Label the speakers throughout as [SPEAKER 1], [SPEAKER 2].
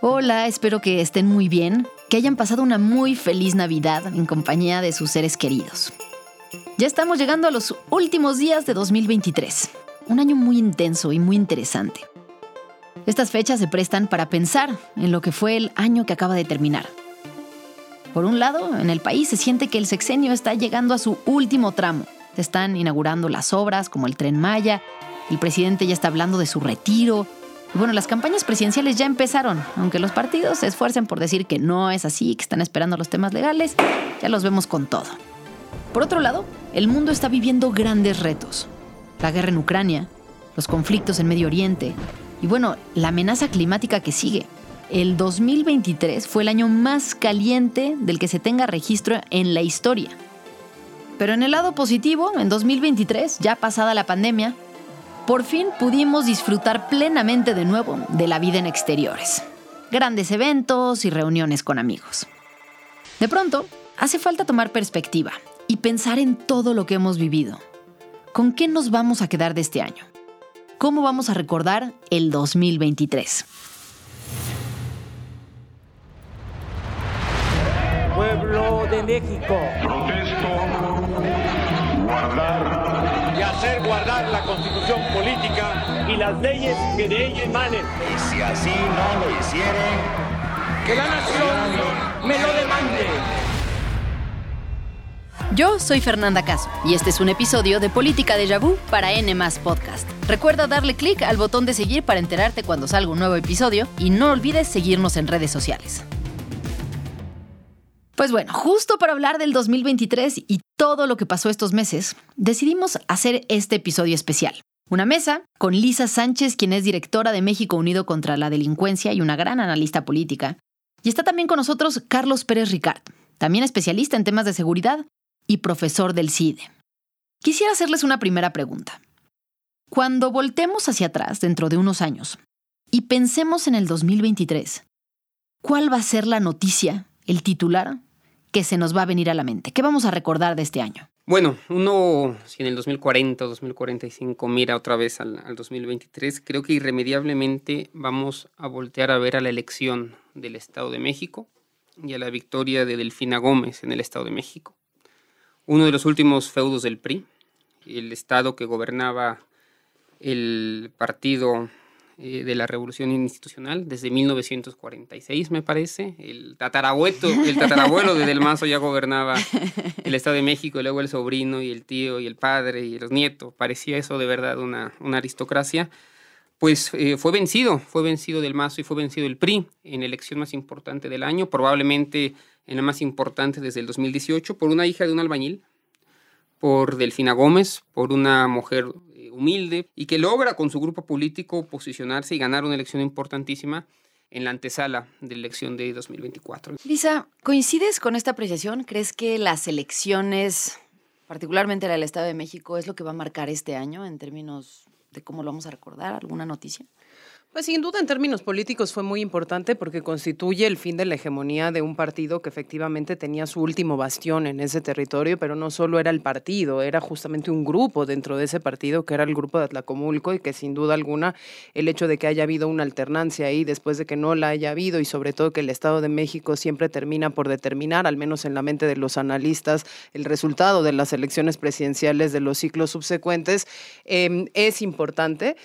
[SPEAKER 1] Hola, espero que estén muy bien, que hayan pasado una muy feliz Navidad en compañía de sus seres queridos. Ya estamos llegando a los últimos días de 2023, un año muy intenso y muy interesante. Estas fechas se prestan para pensar en lo que fue el año que acaba de terminar. Por un lado, en el país se siente que el sexenio está llegando a su último tramo. Se están inaugurando las obras como el tren Maya, el presidente ya está hablando de su retiro, bueno, las campañas presidenciales ya empezaron, aunque los partidos se esfuercen por decir que no es así, que están esperando los temas legales, ya los vemos con todo. Por otro lado, el mundo está viviendo grandes retos. La guerra en Ucrania, los conflictos en Medio Oriente y bueno, la amenaza climática que sigue. El 2023 fue el año más caliente del que se tenga registro en la historia. Pero en el lado positivo, en 2023, ya pasada la pandemia, por fin pudimos disfrutar plenamente de nuevo de la vida en exteriores. Grandes eventos y reuniones con amigos. De pronto, hace falta tomar perspectiva y pensar en todo lo que hemos vivido. ¿Con qué nos vamos a quedar de este año? ¿Cómo vamos a recordar el 2023?
[SPEAKER 2] Pueblo de México.
[SPEAKER 3] Protesto guardar
[SPEAKER 2] hacer guardar la constitución política y las leyes que de ella emanen.
[SPEAKER 4] Y si así no lo hicieren,
[SPEAKER 2] que la nación me lo demande.
[SPEAKER 1] Yo soy Fernanda Caso y este es un episodio de Política de Vu para N Podcast. Recuerda darle clic al botón de seguir para enterarte cuando salga un nuevo episodio y no olvides seguirnos en redes sociales. Pues bueno, justo para hablar del 2023 y todo lo que pasó estos meses, decidimos hacer este episodio especial. Una mesa con Lisa Sánchez, quien es directora de México Unido contra la Delincuencia y una gran analista política. Y está también con nosotros Carlos Pérez Ricard, también especialista en temas de seguridad y profesor del CIDE. Quisiera hacerles una primera pregunta. Cuando voltemos hacia atrás dentro de unos años y pensemos en el 2023, ¿cuál va a ser la noticia, el titular que se nos va a venir a la mente? ¿Qué vamos a recordar de este año?
[SPEAKER 5] Bueno, uno, si en el 2040 o 2045 mira otra vez al, 2023, creo que irremediablemente vamos a voltear a ver a la elección del Estado de México y a la victoria de Delfina Gómez en el Estado de México. Uno de los últimos feudos del PRI, el Estado que gobernaba el partido eh, de la revolución institucional desde 1946, me parece. El tatarabuelo, el tatarabuelo de Del Mazo ya gobernaba el Estado de México, y luego el sobrino y el tío y el padre y los nietos. Parecía eso de verdad una, una aristocracia. Pues eh, fue vencido, fue vencido Del Mazo y fue vencido el PRI en la elección más importante del año, probablemente en la más importante desde el 2018, por una hija de un albañil, por Delfina Gómez, por una mujer humilde y que logra con su grupo político posicionarse y ganar una elección importantísima en la antesala de la elección de 2024.
[SPEAKER 1] Lisa, ¿coincides con esta apreciación? ¿Crees que las elecciones, particularmente la del Estado de México, es lo que va a marcar este año en términos de cómo lo vamos a recordar? ¿Alguna noticia?
[SPEAKER 6] Pues sin duda en términos políticos fue muy importante porque constituye el fin de la hegemonía de un partido que efectivamente tenía su último bastión en ese territorio, pero no solo era el partido, era justamente un grupo dentro de ese partido que era el grupo de Atlacomulco y que sin duda alguna el hecho de que haya habido una alternancia ahí después de que no la haya habido y sobre todo que el Estado de México siempre termina por determinar, al menos en la mente de los analistas, el resultado de las elecciones presidenciales de los ciclos subsecuentes, em, es importante.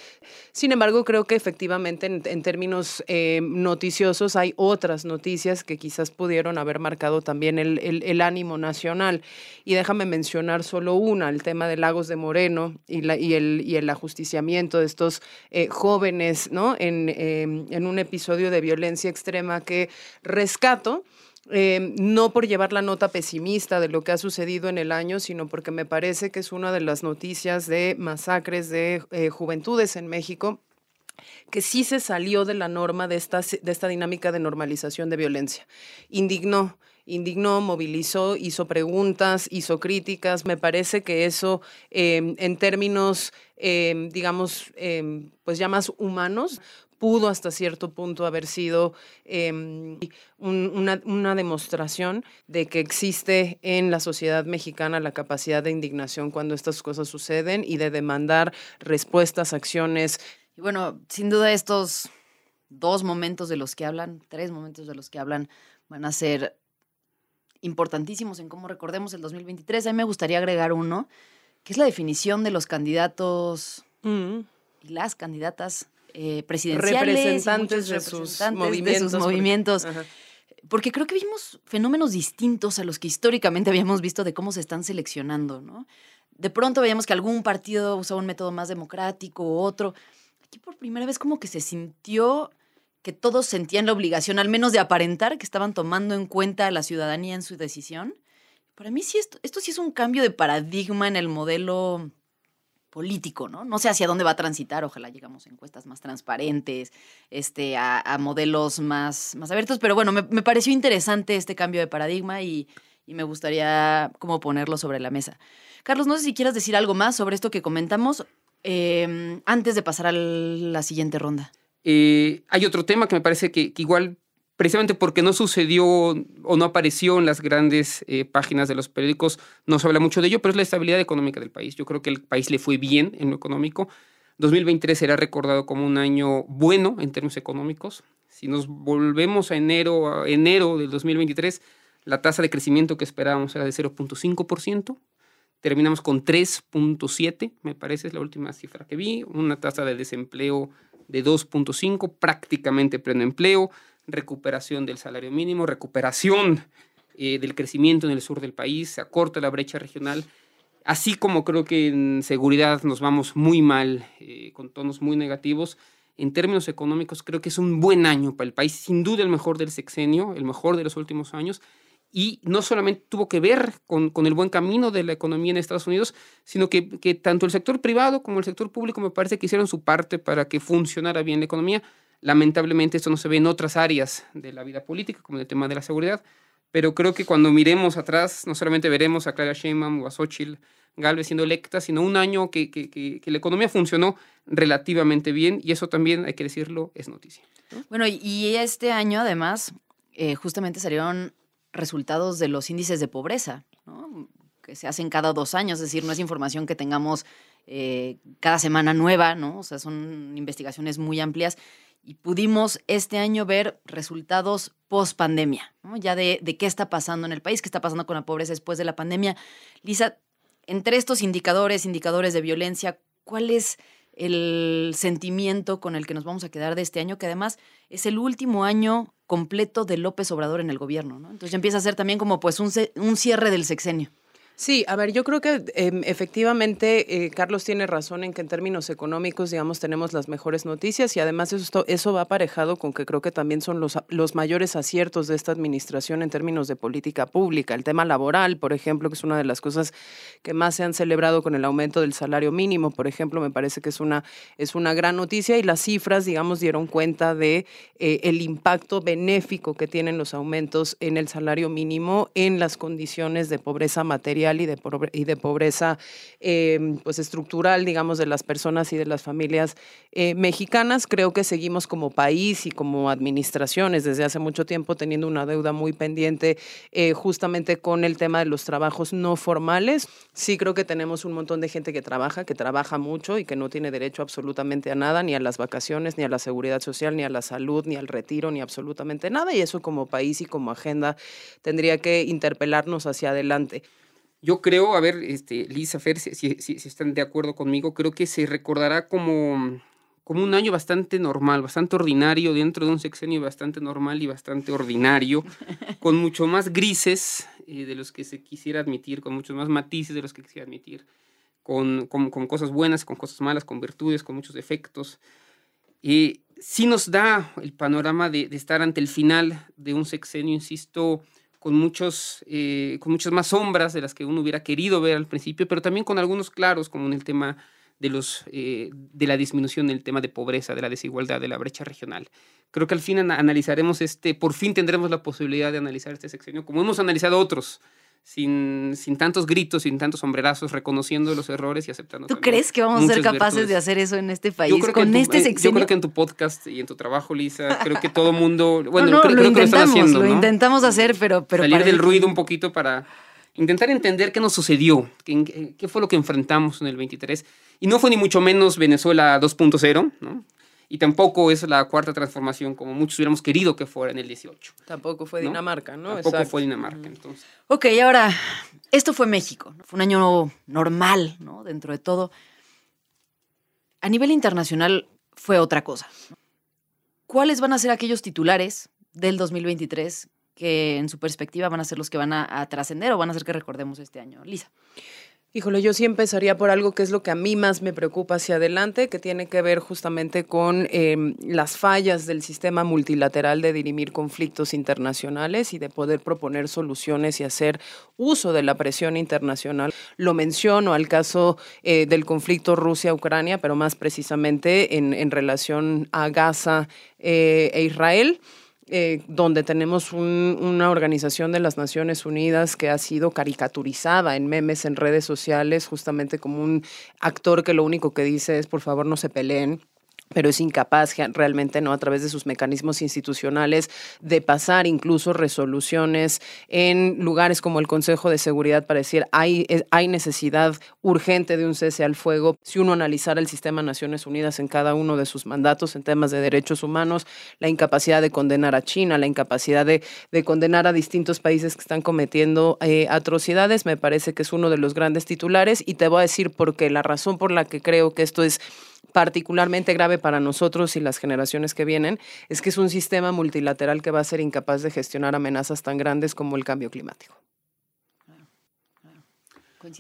[SPEAKER 6] Sin embargo, creo que efectivamente en, términos eh, noticiosos hay otras noticias que quizás pudieron haber marcado también el, ánimo nacional. Y déjame mencionar solo una, el tema de Lagos de Moreno y, el, ajusticiamiento de estos eh, jóvenes ¿no? Em, en, un episodio de violencia extrema que rescato. Em, no por llevar la nota pesimista de lo que ha sucedido en el año, sino porque me parece que es una de las noticias de masacres de eh, juventudes en México que sí se salió de la norma de esta, de esta dinámica de normalización de violencia. Indignó, indignó, movilizó, hizo preguntas, hizo críticas. Me parece que eso, em, en términos, em, digamos, em, pues ya más humanos, pudo hasta cierto punto haber sido una, una, demostración de que existe en la sociedad mexicana la capacidad de indignación cuando estas cosas suceden y de demandar respuestas, acciones
[SPEAKER 1] y bueno, sin duda estos dos momentos de los que hablan, tres momentos de los que hablan van a ser importantísimos en cómo recordemos el 2023. A mí me gustaría agregar uno, que es la definición de los candidatos
[SPEAKER 6] Mm.
[SPEAKER 1] y las candidatas eh, presidenciales.
[SPEAKER 6] Representantes de sus
[SPEAKER 1] representantes
[SPEAKER 6] movimientos.
[SPEAKER 1] De sus
[SPEAKER 6] porque-
[SPEAKER 1] movimientos. Porque creo que vimos fenómenos distintos a los que históricamente habíamos visto de cómo se están seleccionando, ¿no? De pronto veíamos que algún partido usaba un método más democrático u otro. Aquí por primera vez como que se sintió que todos sentían la obligación, al menos de aparentar que estaban tomando en cuenta a la ciudadanía en su decisión. Para mí sí esto, esto sí es un cambio de paradigma en el modelo político, ¿no? No sé hacia dónde va a transitar, ojalá llegamos a encuestas más transparentes, este, a, modelos más, más abiertos, pero bueno, me, me pareció interesante este cambio de paradigma y, y me gustaría como ponerlo sobre la mesa. Carlos, no sé si quieras decir algo más sobre esto que comentamos eh, antes de pasar a la siguiente ronda.
[SPEAKER 5] Eh, hay otro tema que me parece que, que igual, precisamente porque no sucedió o no apareció en las grandes eh, páginas de los periódicos, no se habla mucho de ello, pero es la estabilidad económica del país. Yo creo que el país le fue bien en lo económico. 2023 será recordado como un año bueno en términos económicos. Si nos volvemos a enero, a enero del 2023, la tasa de crecimiento que esperábamos era de 0.5%. Terminamos con 3.7, me parece, es la última cifra que vi. Una tasa de desempleo de 2.5, prácticamente pleno empleo, recuperación del salario mínimo, recuperación eh, del crecimiento en el sur del país, se acorta la brecha regional. Así como creo que en seguridad nos vamos muy mal, eh, con tonos muy negativos, en términos económicos creo que es un buen año para el país, sin duda el mejor del sexenio, el mejor de los últimos años, y no solamente tuvo que ver con, con, el buen camino de la economía en Estados Unidos, sino que, que, tanto el sector privado como el sector público me parece que hicieron su parte para que funcionara bien la economía. Lamentablemente esto no se ve en otras áreas de la vida política, como el tema de la seguridad, pero creo que cuando miremos atrás, no solamente veremos a Clara Sheinbaum o a Xochitl Galvez siendo electa, sino un año que, que, que, la economía funcionó relativamente bien y eso también, hay que decirlo, es noticia.
[SPEAKER 1] Bueno, y este año además, eh, justamente salieron resultados de los índices de pobreza, que se hacen cada dos años, es decir, no es información que tengamos eh, cada semana nueva, ¿no? O sea, son investigaciones muy amplias y pudimos este año ver resultados post pandemia, ya de, de, qué está pasando en el país, qué está pasando con la pobreza después de la pandemia. Lisa, entre estos indicadores, indicadores de violencia, ¿cuál es el sentimiento con el que nos vamos a quedar de este año? Que además es el último año completo de López Obrador en el gobierno, ¿no? Entonces empieza a ser también como pues un, un cierre del sexenio.
[SPEAKER 6] Sí, a ver, yo creo que eh, efectivamente eh, Carlos tiene razón en que en términos económicos, digamos, tenemos las mejores noticias y además eso, eso va aparejado con que creo que también son los, los mayores aciertos de esta administración en términos de política pública. El tema laboral, por ejemplo, que es una de las cosas que más se han celebrado con el aumento del salario mínimo, por ejemplo, me parece que es una, es una gran noticia y las cifras, digamos, dieron cuenta de eh, el impacto benéfico que tienen los aumentos en el salario mínimo en las condiciones de pobreza material y de, y de pobreza eh, pues estructural, digamos, de las personas y de las familias eh, mexicanas. Creo que seguimos como país y como administraciones desde hace mucho tiempo teniendo una deuda muy pendiente eh, justamente con el tema de los trabajos no formales. Sí creo que tenemos un montón de gente que trabaja, que trabaja mucho y que no tiene derecho absolutamente a nada, ni a las vacaciones, ni a la seguridad social, ni a la salud, ni al retiro, ni absolutamente nada. Y eso como país y como agenda tendría que interpelarnos hacia adelante.
[SPEAKER 5] Yo creo, a ver, este, Lisa, Fer, si, si, si, están de acuerdo conmigo, creo que se recordará como, como un año bastante normal, bastante ordinario, dentro de un sexenio bastante normal y bastante ordinario, con mucho más grises eh, de los que se quisiera admitir, con muchos más matices de los que quisiera admitir, con, con, con cosas buenas, con cosas malas, con virtudes, con muchos defectos. Eh, sí nos da el panorama de, de estar ante el final de un sexenio, insisto, con, muchos, eh, con muchas más sombras de las que uno hubiera querido ver al principio, pero también con algunos claros, como en el tema de, los, eh, de la disminución del tema de pobreza, de la desigualdad, de la brecha regional. Creo que al fin analizaremos este, por fin tendremos la posibilidad de analizar este sexenio, como hemos analizado otros, sin, sin tantos gritos, sin tantos sombrerazos, reconociendo los errores y aceptando.
[SPEAKER 1] ¿Tú crees que vamos a ser capaces
[SPEAKER 5] virtudes.
[SPEAKER 1] de hacer eso en este país con
[SPEAKER 5] tu,
[SPEAKER 1] este sexenio?
[SPEAKER 5] Yo creo que en tu podcast y en tu trabajo, Lisa, creo que todo mundo, bueno,
[SPEAKER 1] no, no,
[SPEAKER 5] creo,
[SPEAKER 1] lo
[SPEAKER 5] creo
[SPEAKER 1] intentamos,
[SPEAKER 5] que lo están haciendo,
[SPEAKER 1] lo
[SPEAKER 5] ¿no?
[SPEAKER 1] intentamos hacer, pero, pero
[SPEAKER 5] salir del ruido un poquito para intentar entender qué nos sucedió, qué, qué, fue lo que enfrentamos en el 23. Y no fue ni mucho menos Venezuela 2.0, ¿no? Y tampoco es la cuarta transformación como muchos hubiéramos querido que fuera en el 18.
[SPEAKER 6] Tampoco fue Dinamarca, ¿no?
[SPEAKER 5] Tampoco fue Dinamarca, entonces.
[SPEAKER 1] Ok, ahora, esto fue México. Fue un año normal, ¿no? Dentro de todo. A nivel internacional fue otra cosa. ¿Cuáles van a ser aquellos titulares del 2023 que en su perspectiva van a ser los que van a, a trascender o van a ser que recordemos este año? Lisa.
[SPEAKER 6] Híjole, yo sí empezaría por algo que es lo que a mí más me preocupa hacia adelante, que tiene que ver justamente con eh, las fallas del sistema multilateral de dirimir conflictos internacionales y de poder proponer soluciones y hacer uso de la presión internacional. Lo menciono al caso eh, del conflicto Rusia-Ucrania, pero más precisamente en, en relación a Gaza eh, e Israel. Eh, donde tenemos un, una organización de las Naciones Unidas que ha sido caricaturizada en memes en redes sociales, justamente como un actor que lo único que dice es por favor no se peleen pero es incapaz realmente, ¿no? A través de sus mecanismos institucionales de pasar incluso resoluciones en lugares como el Consejo de Seguridad para decir hay, hay necesidad urgente de un cese al fuego. Si uno analizara el sistema de Naciones Unidas en cada uno de sus mandatos en temas de derechos humanos, la incapacidad de condenar a China, la incapacidad de, de condenar a distintos países que están cometiendo eh, atrocidades, me parece que es uno de los grandes titulares y te voy a decir por qué. La razón por la que creo que esto es particularmente grave para nosotros y las generaciones que vienen es que es un sistema multilateral que va a ser incapaz de gestionar amenazas tan grandes como el cambio climático.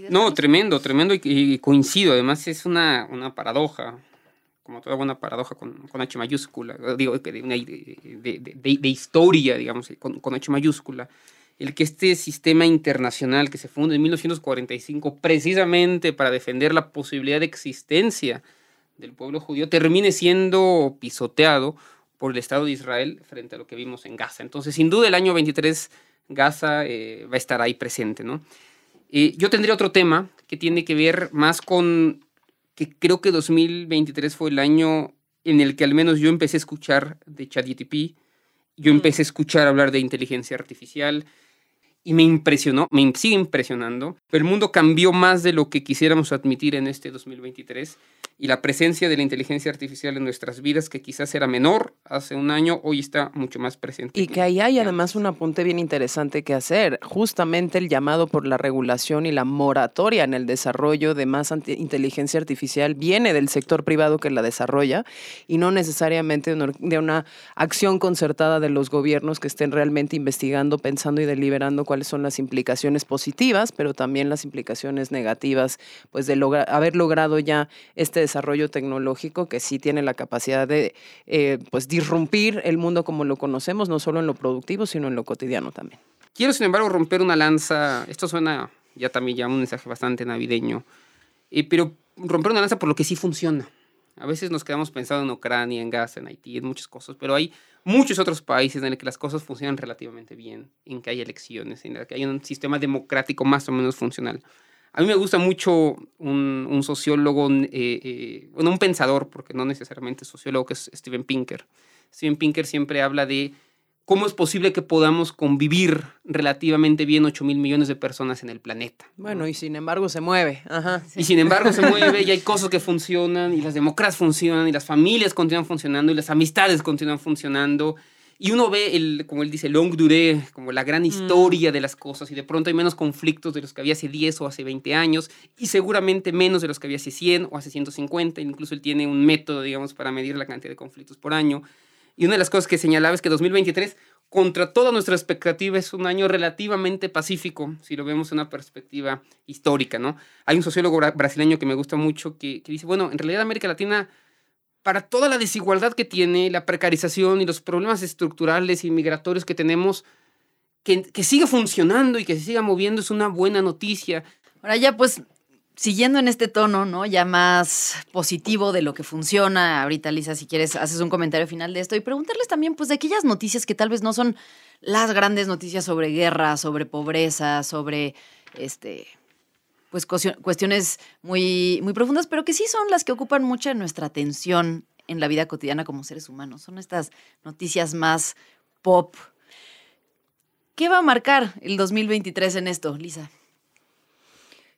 [SPEAKER 5] No, tremendo, tremendo y, coincido. Además es una, una, paradoja, como toda buena paradoja con, con H mayúscula, digo, de, de, de, de historia, digamos, con, con, H mayúscula, el que este sistema internacional que se funda en 1945 precisamente para defender la posibilidad de existencia del pueblo judío termine siendo pisoteado por el Estado de Israel frente a lo que vimos en Gaza. Entonces, sin duda, el año 23 Gaza eh, va a estar ahí presente, ¿no? Eh, yo tendría otro tema que tiene que ver más con que creo que 2023 fue el año en el que al menos yo empecé a escuchar de ChatGTP, yo mm. empecé a escuchar hablar de inteligencia artificial, y me impresionó, me sigue impresionando. El mundo cambió más de lo que quisiéramos admitir en este 2023 y la presencia de la inteligencia artificial en nuestras vidas, que quizás era menor hace un año, hoy está mucho más presente.
[SPEAKER 6] Y que ahí hay además un apunte bien interesante que hacer, justamente el llamado por la regulación y la moratoria en el desarrollo de más inteligencia artificial viene del sector privado que la desarrolla y no necesariamente de una acción concertada de los gobiernos que estén realmente investigando, pensando y deliberando cuáles son las implicaciones positivas, pero también las implicaciones negativas, pues de lograr, haber logrado ya este desarrollo tecnológico que sí tiene la capacidad de eh, pues disrumpir el mundo como lo conocemos, no solo en lo productivo, sino en lo cotidiano también.
[SPEAKER 5] Quiero, sin embargo, romper una lanza. Esto suena ya también ya un mensaje bastante navideño, eh, pero romper una lanza por lo que sí funciona. A veces nos quedamos pensando en Ucrania, en Gaza, en Haití, en muchas cosas, pero hay muchos otros países en los que las cosas funcionan relativamente bien, en que hay elecciones, en que hay un sistema democrático más o menos funcional. A mí me gusta mucho un, un sociólogo, eh, eh, bueno, un pensador, porque no necesariamente sociólogo, que es Steven Pinker. Steven Pinker siempre habla de ¿Cómo es posible que podamos convivir relativamente bien 8 mil millones de personas en el planeta?
[SPEAKER 6] Bueno, y sin embargo se mueve.
[SPEAKER 5] Y sin embargo se mueve y hay cosas que funcionan y las democracias funcionan y las familias continúan funcionando y las amistades continúan funcionando. Y uno ve, el, como él dice, long durée, como la gran mm. historia de las cosas y de pronto hay menos conflictos de los que había hace 10 o hace 20 años y seguramente menos de los que había hace 100 o hace 150. Incluso él tiene un método, digamos, para medir la cantidad de conflictos por año. Y una de las cosas que señalaba es que 2023, contra toda nuestra expectativa, es un año relativamente pacífico, si lo vemos en una perspectiva histórica, ¿no? Hay un sociólogo brasileño que me gusta mucho que, dice, bueno, en realidad América Latina, para toda la desigualdad que tiene, la precarización y los problemas estructurales y migratorios que tenemos, que, que siga funcionando y que se siga moviendo es una buena noticia.
[SPEAKER 1] Ahora ya pues siguiendo en este tono, ¿no? Ya más positivo de lo que funciona. Ahorita, Lisa, si quieres, haces un comentario final de esto y preguntarles también, pues, de aquellas noticias que tal vez no son las grandes noticias sobre guerra, sobre pobreza, sobre este. Pues cuestiones muy, muy profundas, pero que sí son las que ocupan mucha nuestra atención en la vida cotidiana como seres humanos. Son estas noticias más pop. ¿Qué va a marcar el 2023 en esto, Lisa?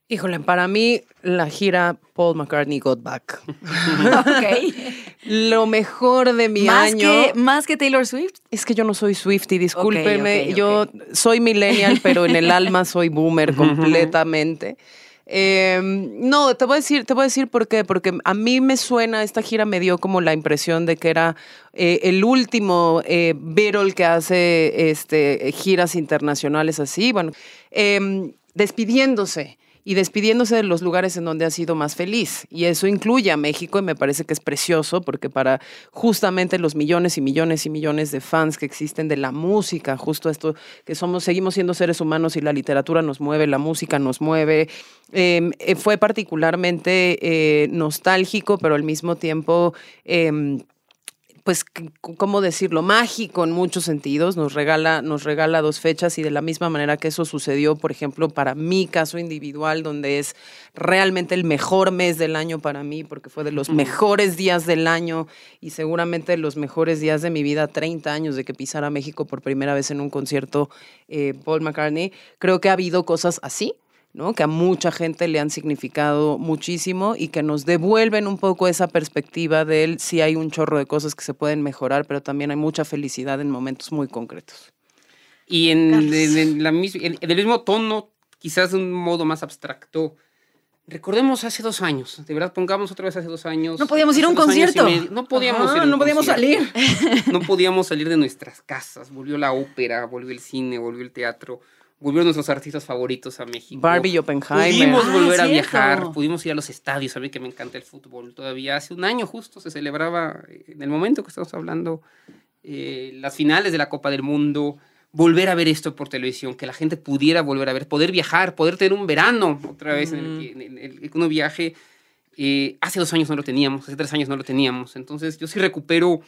[SPEAKER 6] Híjole, para mí la gira Paul McCartney Got Back. lo mejor de mi
[SPEAKER 1] ¿Más
[SPEAKER 6] año.
[SPEAKER 1] Que, ¿Más que Taylor Swift?
[SPEAKER 6] Es que yo no soy Swifty, discúlpeme.
[SPEAKER 1] ok, ok.
[SPEAKER 6] Yo soy millennial, pero en el alma soy boomer completamente. Eh, no, te voy a decir, te voy a decir por qué, porque a mí me suena, esta gira me dio como la impresión de que era eh, el último eh, Beatle que hace este, giras internacionales así, bueno, eh, despidiéndose y despidiéndose de los lugares en donde ha sido más feliz. Y eso incluye a México y me parece que es precioso porque para justamente los millones y millones y millones de fans que existen de la música, justo esto que somos, seguimos siendo seres humanos y la literatura nos mueve, la música nos mueve, eh, eh, fue particularmente eh, nostálgico, pero al mismo tiempo... eh, pues, ¿cómo decirlo? Mágico en muchos sentidos. Nos regala, nos regala dos fechas y de la misma manera que eso sucedió, por ejemplo, para mi caso individual, donde es realmente el mejor mes del año para mí, porque fue de los mejores días del año y seguramente de los mejores días de mi vida, 30 años de que pisara México por primera vez en un concierto eh, Paul McCartney. Creo que ha habido cosas así. ¿No? que a mucha gente le han significado muchísimo y que nos devuelven un poco esa perspectiva de él. Sí hay un chorro de cosas que se pueden mejorar, pero también hay mucha felicidad en momentos muy concretos.
[SPEAKER 5] Y en,
[SPEAKER 1] Carlos.
[SPEAKER 5] en- en la mis- en- en el mismo tono, quizás de un modo más abstracto, recordemos hace dos años, de verdad, pongamos otra vez hace dos años.
[SPEAKER 1] No podíamos ir a un concierto.
[SPEAKER 5] medio. No podíamos
[SPEAKER 6] Ajá,
[SPEAKER 5] ir a un
[SPEAKER 6] no podíamos
[SPEAKER 5] concierto. No podíamos salir de nuestras casas. Volvió la ópera, volvió el cine, volvió el teatro, volvieron nuestros artistas favoritos a México.
[SPEAKER 6] Barbie y Oppenheimer.
[SPEAKER 5] Pudimos
[SPEAKER 1] Ah,
[SPEAKER 5] volver a
[SPEAKER 1] cierto.
[SPEAKER 5] viajar, pudimos ir a los estadios, a mí que me encanta el fútbol. Todavía hace un año justo se celebraba, eh, en el momento que estamos hablando, eh, las finales de la Copa del Mundo, volver a ver esto por televisión, que la gente pudiera volver a ver, poder viajar, poder tener un verano otra vez en el que, en el- en el que uno viaje. Eh, hace dos años no lo teníamos, hace tres años no lo teníamos. Entonces yo sí recupero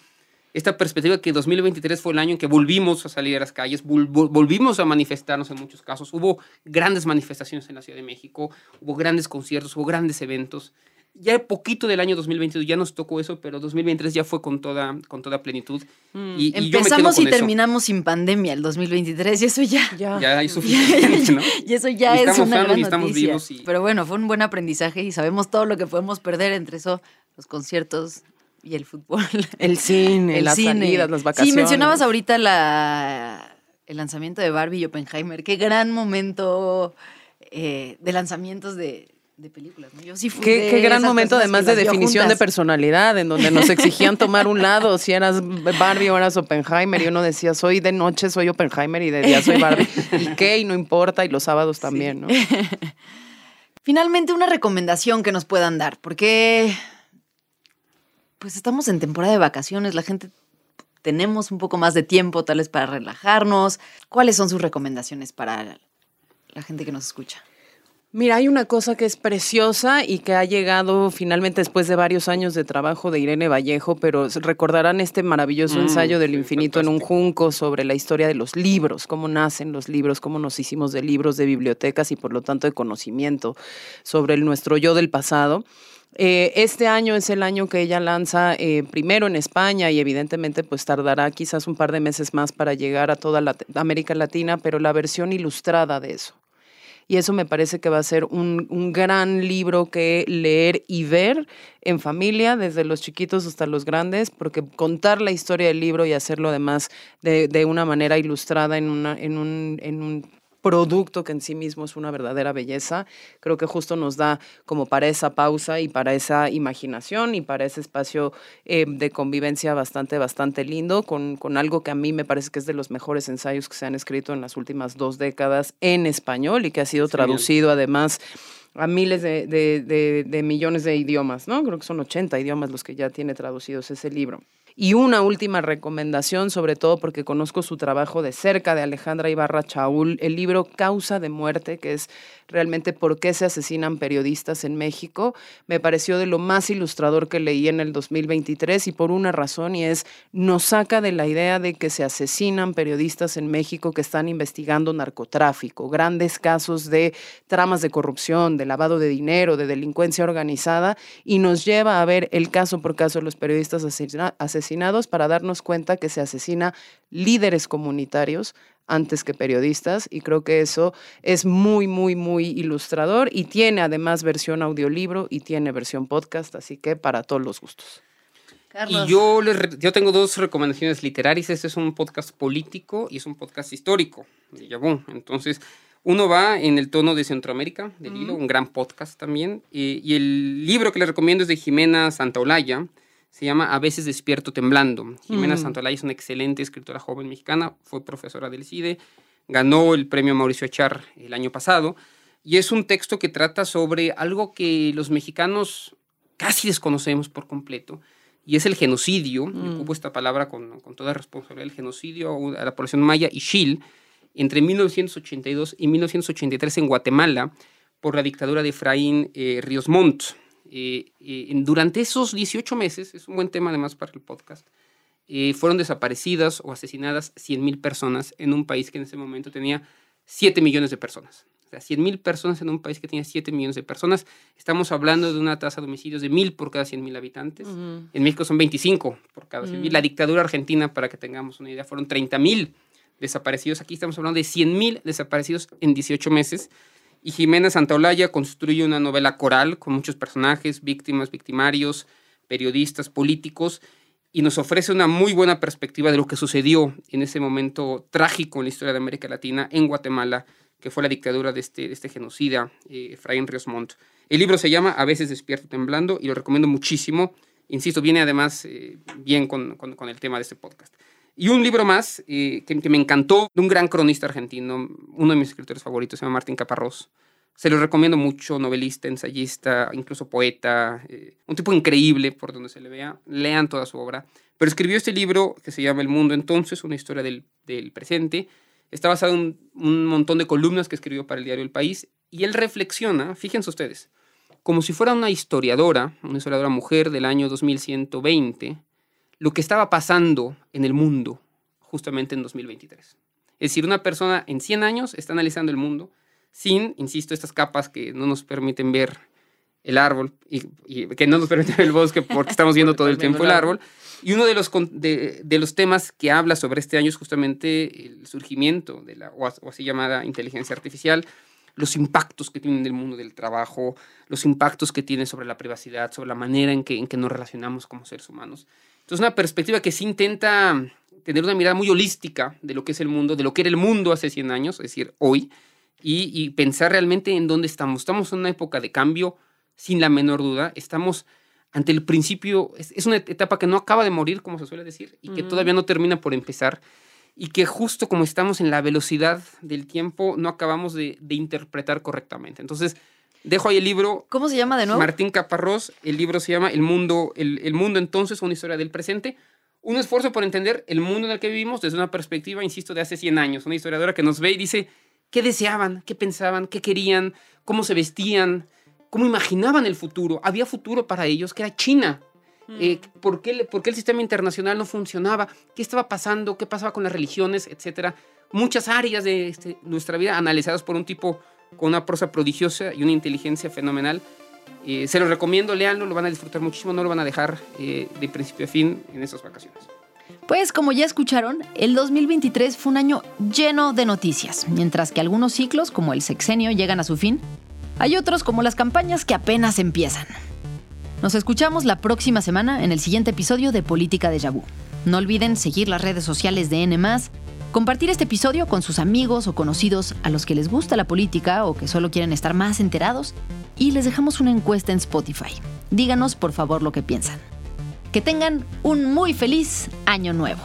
[SPEAKER 5] esta perspectiva que 2023 fue el año en que volvimos a salir a las calles, vol- vol- volvimos a manifestarnos en muchos casos. Hubo grandes manifestaciones en la Ciudad de México, hubo grandes conciertos, hubo grandes eventos. Ya poquito del año 2022 ya nos tocó eso, pero 2023 ya fue con toda, con toda plenitud. Y, y yo me quedo
[SPEAKER 1] Empezamos y
[SPEAKER 5] eso.
[SPEAKER 1] terminamos sin pandemia el 2023 y eso ya...
[SPEAKER 6] Ya.
[SPEAKER 5] Ya hay suficiente, ¿no?
[SPEAKER 1] y eso ya
[SPEAKER 5] Y
[SPEAKER 1] es
[SPEAKER 5] estamos
[SPEAKER 1] una
[SPEAKER 5] sanos
[SPEAKER 1] gran
[SPEAKER 5] y estamos
[SPEAKER 1] noticia.
[SPEAKER 5] vivos y-
[SPEAKER 1] Pero bueno, fue un buen aprendizaje y sabemos todo lo que podemos perder entre eso, los conciertos y el fútbol.
[SPEAKER 6] El cine,
[SPEAKER 1] el
[SPEAKER 6] las
[SPEAKER 1] cine.
[SPEAKER 6] salidas, las vacaciones.
[SPEAKER 1] Sí, mencionabas ahorita la, el lanzamiento de Barbie y Oppenheimer. Qué gran momento eh, de lanzamientos de, de películas. ¿no? Yo sí fui
[SPEAKER 6] Qué, gran momento además de definición de personalidad, en donde nos exigían tomar un lado, si eras Barbie o eras Oppenheimer, y uno decía, soy de noche, soy Oppenheimer, y de día soy Barbie. ¿Y qué? Y no importa, y los sábados también, ¿no?
[SPEAKER 1] Finalmente, una recomendación que nos puedan dar, porque pues estamos en temporada de vacaciones, la gente tenemos un poco más de tiempo tal vez para relajarnos. ¿Cuáles son sus recomendaciones para la gente que nos escucha?
[SPEAKER 6] Mira, hay una cosa que es preciosa y que ha llegado finalmente después de varios años de trabajo de Irene Vallejo, pero recordarán este maravilloso
[SPEAKER 5] Mm,
[SPEAKER 6] ensayo del infinito en un junco sobre la historia de los libros, cómo nacen los libros, cómo nos hicimos de libros, de bibliotecas y por lo tanto de conocimiento sobre el- nuestro yo del pasado. Eh, este año es el año que ella lanza eh, primero en España y evidentemente pues tardará quizás un par de meses más para llegar a toda América Latina, pero la versión ilustrada de eso. Y eso me parece que va a ser un, un gran libro que leer y ver en familia, desde los chiquitos hasta los grandes, porque contar la historia del libro y hacerlo además de, de una manera ilustrada en, una, en, un, en un producto que en sí mismo es una verdadera belleza, creo que justo nos da como para esa pausa y para esa imaginación y para ese espacio eh, de convivencia bastante, bastante lindo, con, con algo que a mí me parece que es de los mejores ensayos que se han escrito en las últimas dos décadas en español y que ha sido traducido además a miles de, de- de- de millones de idiomas, ¿no? Creo que son 80 idiomas los que ya tiene traducidos ese libro. Y una última recomendación, sobre todo porque conozco su trabajo de cerca de Alejandra Ibarra Chaul, el libro Causa de Muerte, que es realmente por qué se asesinan periodistas en México, me pareció de lo más ilustrador que leí en el 2023 y por una razón y es nos saca de la idea de que se asesinan periodistas en México que están investigando narcotráfico, grandes casos de tramas de corrupción, de lavado de dinero, de delincuencia organizada y nos lleva a ver el caso por caso de los periodistas asesina- asesinados para darnos cuenta que se asesina líderes comunitarios antes que periodistas y creo que eso es muy, muy, muy ilustrador y tiene además versión audiolibro y tiene versión podcast, así que para todos los gustos.
[SPEAKER 5] Y yo, les, yo tengo dos recomendaciones literarias. Este es un podcast político y es un podcast histórico de. Entonces, uno va en el tono de Centroamérica, del hilo, un gran podcast también. y el libro que les recomiendo es de Jimena Santaolalla. Se llama A veces despierto temblando. Jimena Santaolalla es una excelente escritora joven mexicana, fue profesora del CIDE, ganó el premio Mauricio Echar el año pasado. Y es un texto que trata sobre algo que los mexicanos casi desconocemos por completo, y es el genocidio, mm. ocupo esta palabra con, con, toda responsabilidad, el genocidio a la población maya y Xil entre 1982 y 1983 en Guatemala por la dictadura de Efraín eh, Ríos Montt. Eh, eh, durante esos 18 meses, es un buen tema además para el podcast, fueron desaparecidas o asesinadas 100.000 personas en un país que en ese momento tenía 7 millones de personas. O sea, 100 mil personas en un país que tenía 7 millones de personas. Estamos hablando de una tasa de homicidios de mil por cada 100 mil habitantes. En México son 25 por cada 100 mil. La dictadura argentina, para que tengamos una idea, fueron 30 mil desaparecidos. Aquí estamos hablando de 100 mil desaparecidos en 18 meses. Y Jimena Santaolalla construye una novela coral con muchos personajes, víctimas, victimarios, periodistas, políticos, y nos ofrece una muy buena perspectiva de lo que sucedió en ese momento trágico en la historia de América Latina, en Guatemala, que fue la dictadura de este, este genocida, eh, Efraín Ríos Montt. El libro se llama A veces despierto temblando y lo recomiendo muchísimo. Insisto, viene además eh, bien con, con, el tema de este podcast. Y un libro más eh, que, me encantó, de un gran cronista argentino, uno de mis escritores favoritos, se llama Martín Caparrós. Se lo recomiendo mucho, novelista, ensayista, incluso poeta, un tipo increíble por donde se le vea. Lean toda su obra. Pero escribió este libro que se llama El Mundo Entonces, una historia del, del presente, Está basado en un montón de columnas que escribió para el diario El País y él reflexiona, fíjense ustedes, como si fuera una historiadora, una historiadora mujer del año 2120, lo que estaba pasando en el mundo justamente en 2023. Es decir, una persona en 100 años está analizando el mundo sin, insisto, estas capas que no nos permiten ver el árbol y, que no nos permiten ver el bosque porque estamos viendo todo el tiempo el árbol, y uno de los, de, los temas que habla sobre este año es justamente el surgimiento de la, o así llamada inteligencia artificial, los impactos que tiene en el mundo del trabajo, los impactos que tiene sobre la privacidad, sobre la manera en que, en que nos relacionamos como seres humanos. Entonces, una perspectiva que sí intenta tener una mirada muy holística de lo que es el mundo, de lo que era el mundo hace 100 años, es decir, hoy, y, y pensar realmente en dónde estamos. Estamos en una época de cambio, sin la menor duda. Estamos ante el principio, es, una etapa que no acaba de morir, como se suele decir, y que todavía no termina por empezar, y que justo como estamos en la velocidad del tiempo, no acabamos de, interpretar correctamente. Entonces, dejo ahí el libro.
[SPEAKER 1] ¿Cómo se llama de nuevo?
[SPEAKER 5] Martín Caparrós, el libro se llama El Mundo, el, el Mundo entonces, una historia del presente. Un esfuerzo por entender el mundo en el que vivimos desde una perspectiva, insisto, de hace 100 años. Una historiadora que nos ve y dice qué deseaban, qué pensaban, qué querían, cómo se vestían, cómo imaginaban el futuro. Había futuro para ellos, que era China. Mm. Eh, ¿por, qué, ¿por, qué, el sistema internacional no funcionaba? ¿Qué estaba pasando? ¿Qué pasaba con las religiones? Etcétera. Muchas áreas de este, nuestra vida analizadas por un tipo con una prosa prodigiosa y una inteligencia fenomenal. Eh, se lo recomiendo, leanlo, lo van a disfrutar muchísimo, no lo van a dejar eh, de principio a fin en estas vacaciones.
[SPEAKER 1] Pues como ya escucharon, el 2023 fue un año lleno de noticias, mientras que algunos ciclos, como el sexenio, llegan a su fin, hay otros como las campañas que apenas empiezan. Nos escuchamos la próxima semana en el siguiente episodio de Política de Yabú. No olviden seguir las redes sociales de N, compartir este episodio con sus amigos o conocidos a los que les gusta la política o que solo quieren estar más enterados y les dejamos una encuesta en Spotify. Díganos por favor lo que piensan. Que tengan un muy feliz año nuevo.